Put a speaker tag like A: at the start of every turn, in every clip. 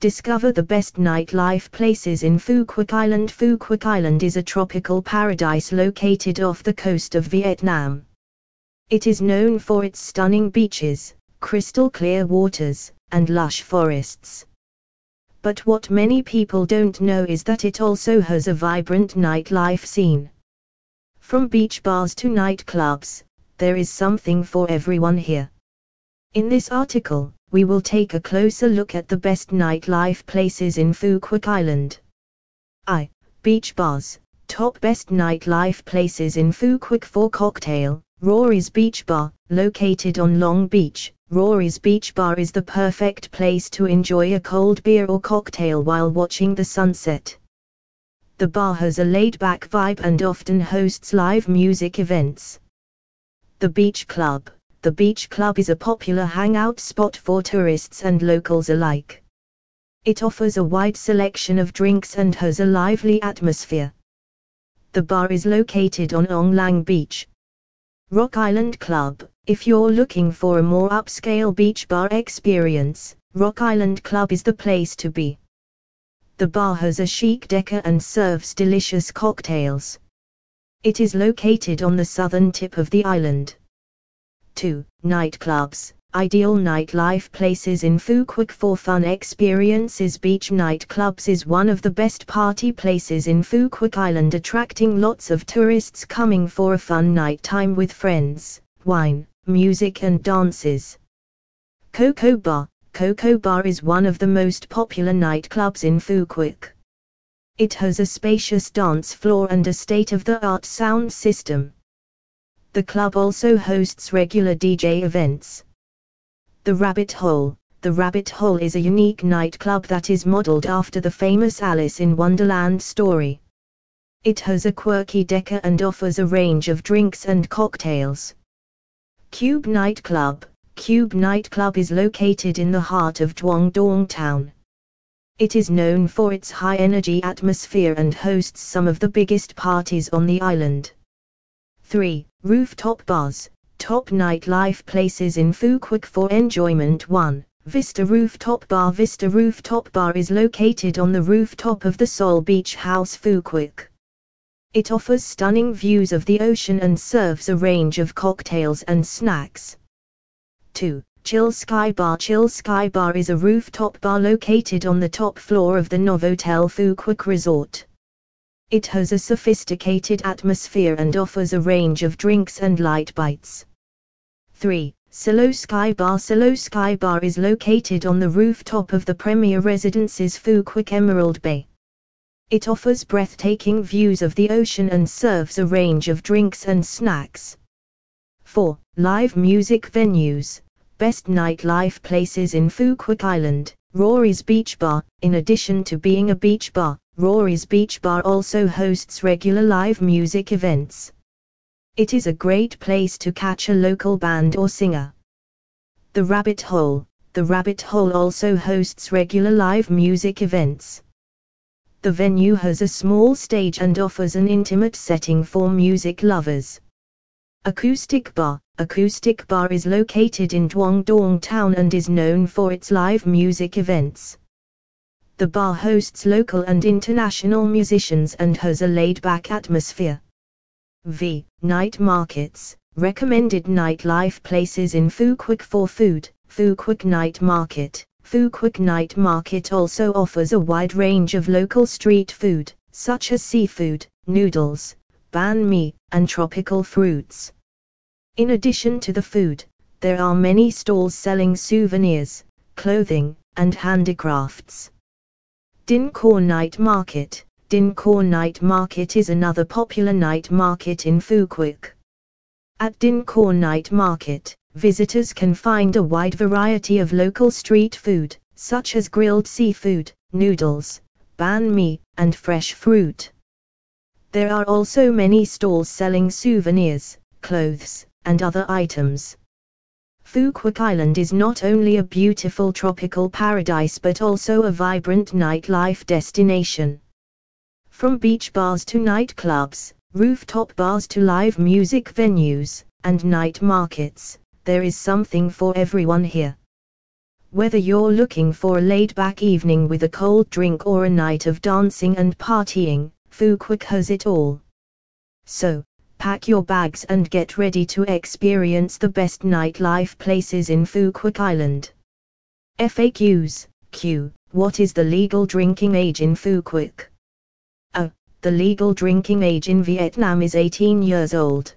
A: Discover the best nightlife places in Phu Quoc Island. Phu Quoc Island is a tropical paradise located off the coast of Vietnam. It is known for its stunning beaches, crystal clear waters, and lush forests. But what many people don't know is that it also has a vibrant nightlife scene. From beach bars to nightclubs, there is something for everyone here. In this article, we will take a closer look at the best nightlife places in Quoc Island. I. Beach bars. Top best nightlife places in Quoc for cocktail. Rory's Beach Bar, located on Long Beach. Rory's Beach Bar is the perfect place to enjoy a cold beer or cocktail while watching the sunset. The bar has a laid back vibe and often hosts live music events. The Beach Club the beach club is a popular hangout spot for tourists and locals alike. It offers a wide selection of drinks and has a lively atmosphere. The bar is located on Ong Lang Beach. Rock Island Club, if you're looking for a more upscale beach bar experience, Rock Island Club is the place to be. The bar has a chic decor and serves delicious cocktails. It is located on the southern tip of the island. 2. Nightclubs. Ideal nightlife places in Quoc for fun experiences. Beach nightclubs is one of the best party places in Quoc Island, attracting lots of tourists coming for a fun night time with friends, wine, music, and dances. Coco Bar. Coco Bar is one of the most popular nightclubs in Quoc. It has a spacious dance floor and a state of the art sound system. The club also hosts regular DJ events. The Rabbit Hole The Rabbit Hole is a unique nightclub that is modeled after the famous Alice in Wonderland story. It has a quirky decor and offers a range of drinks and cocktails. Cube Nightclub Cube Nightclub is located in the heart of Duong town. It is known for its high energy atmosphere and hosts some of the biggest parties on the island. 3. Rooftop bars, top nightlife places in Quoc for enjoyment 1. Vista Rooftop Bar Vista Rooftop Bar is located on the rooftop of the Sol Beach House Quoc. It offers stunning views of the ocean and serves a range of cocktails and snacks. 2. Chill Sky Bar Chill Sky Bar is a rooftop bar located on the top floor of the Novotel Quoc Resort. It has a sophisticated atmosphere and offers a range of drinks and light bites. 3. Silo Sky Bar Silo Sky Bar is located on the rooftop of the premier residence's Quoc Emerald Bay. It offers breathtaking views of the ocean and serves a range of drinks and snacks. 4. Live music venues. Best nightlife places in Quoc Island. Rory's Beach Bar, in addition to being a beach bar, Rory's Beach Bar also hosts regular live music events. It is a great place to catch a local band or singer. The Rabbit Hole The Rabbit Hole also hosts regular live music events. The venue has a small stage and offers an intimate setting for music lovers. Acoustic Bar Acoustic Bar is located in Duong Dong Town and is known for its live music events. The bar hosts local and international musicians and has a laid-back atmosphere. V. Night markets. Recommended nightlife places in Quoc for food. Quoc Night Market. Quoc Night Market also offers a wide range of local street food, such as seafood, noodles, banh mi, and tropical fruits. In addition to the food, there are many stalls selling souvenirs, clothing, and handicrafts. Din Night Market Din Night Market is another popular night market in Quoc. At Din Night Market, visitors can find a wide variety of local street food, such as grilled seafood, noodles, banh mi, and fresh fruit. There are also many stalls selling souvenirs, clothes, and other items. Phu Island is not only a beautiful tropical paradise but also a vibrant nightlife destination. From beach bars to nightclubs, rooftop bars to live music venues, and night markets, there is something for everyone here. Whether you're looking for a laid back evening with a cold drink or a night of dancing and partying, Phu has it all. So, pack your bags and get ready to experience the best nightlife places in Quoc Island. FAQs Q. What is the legal drinking age in Quoc? A. The legal drinking age in Vietnam is 18 years old.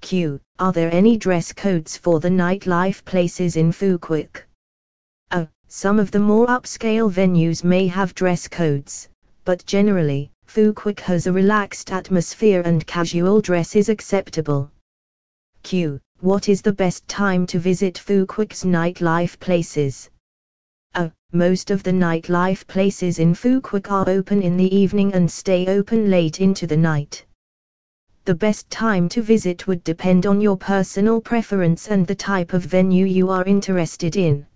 A: Q. Are there any dress codes for the nightlife places in Quoc? A. Some of the more upscale venues may have dress codes, but generally, Quoc has a relaxed atmosphere and casual dress is acceptable. Q. What is the best time to visit Phu Quoc's nightlife places? A. Most of the nightlife places in Quoc are open in the evening and stay open late into the night. The best time to visit would depend on your personal preference and the type of venue you are interested in.